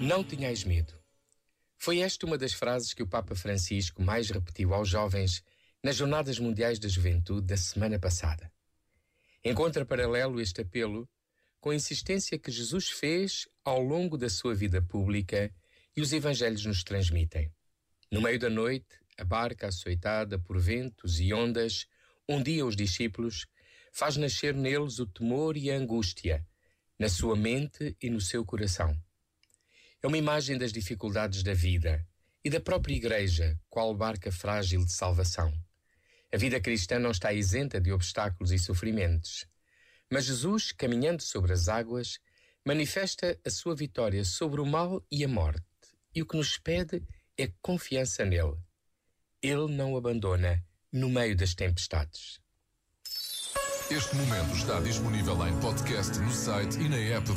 Não tenhais medo. Foi esta uma das frases que o Papa Francisco mais repetiu aos jovens nas Jornadas Mundiais da Juventude da semana passada. Encontra paralelo este apelo com a insistência que Jesus fez ao longo da sua vida pública e os evangelhos nos transmitem. No meio da noite, a barca açoitada por ventos e ondas, um dia os discípulos, faz nascer neles o temor e a angústia, na sua mente e no seu coração. É uma imagem das dificuldades da vida e da própria Igreja, qual barca frágil de salvação. A vida cristã não está isenta de obstáculos e sofrimentos. Mas Jesus, caminhando sobre as águas, manifesta a sua vitória sobre o mal e a morte. E o que nos pede é confiança nele. Ele não abandona no meio das tempestades. Este momento está disponível em podcast no site e na app da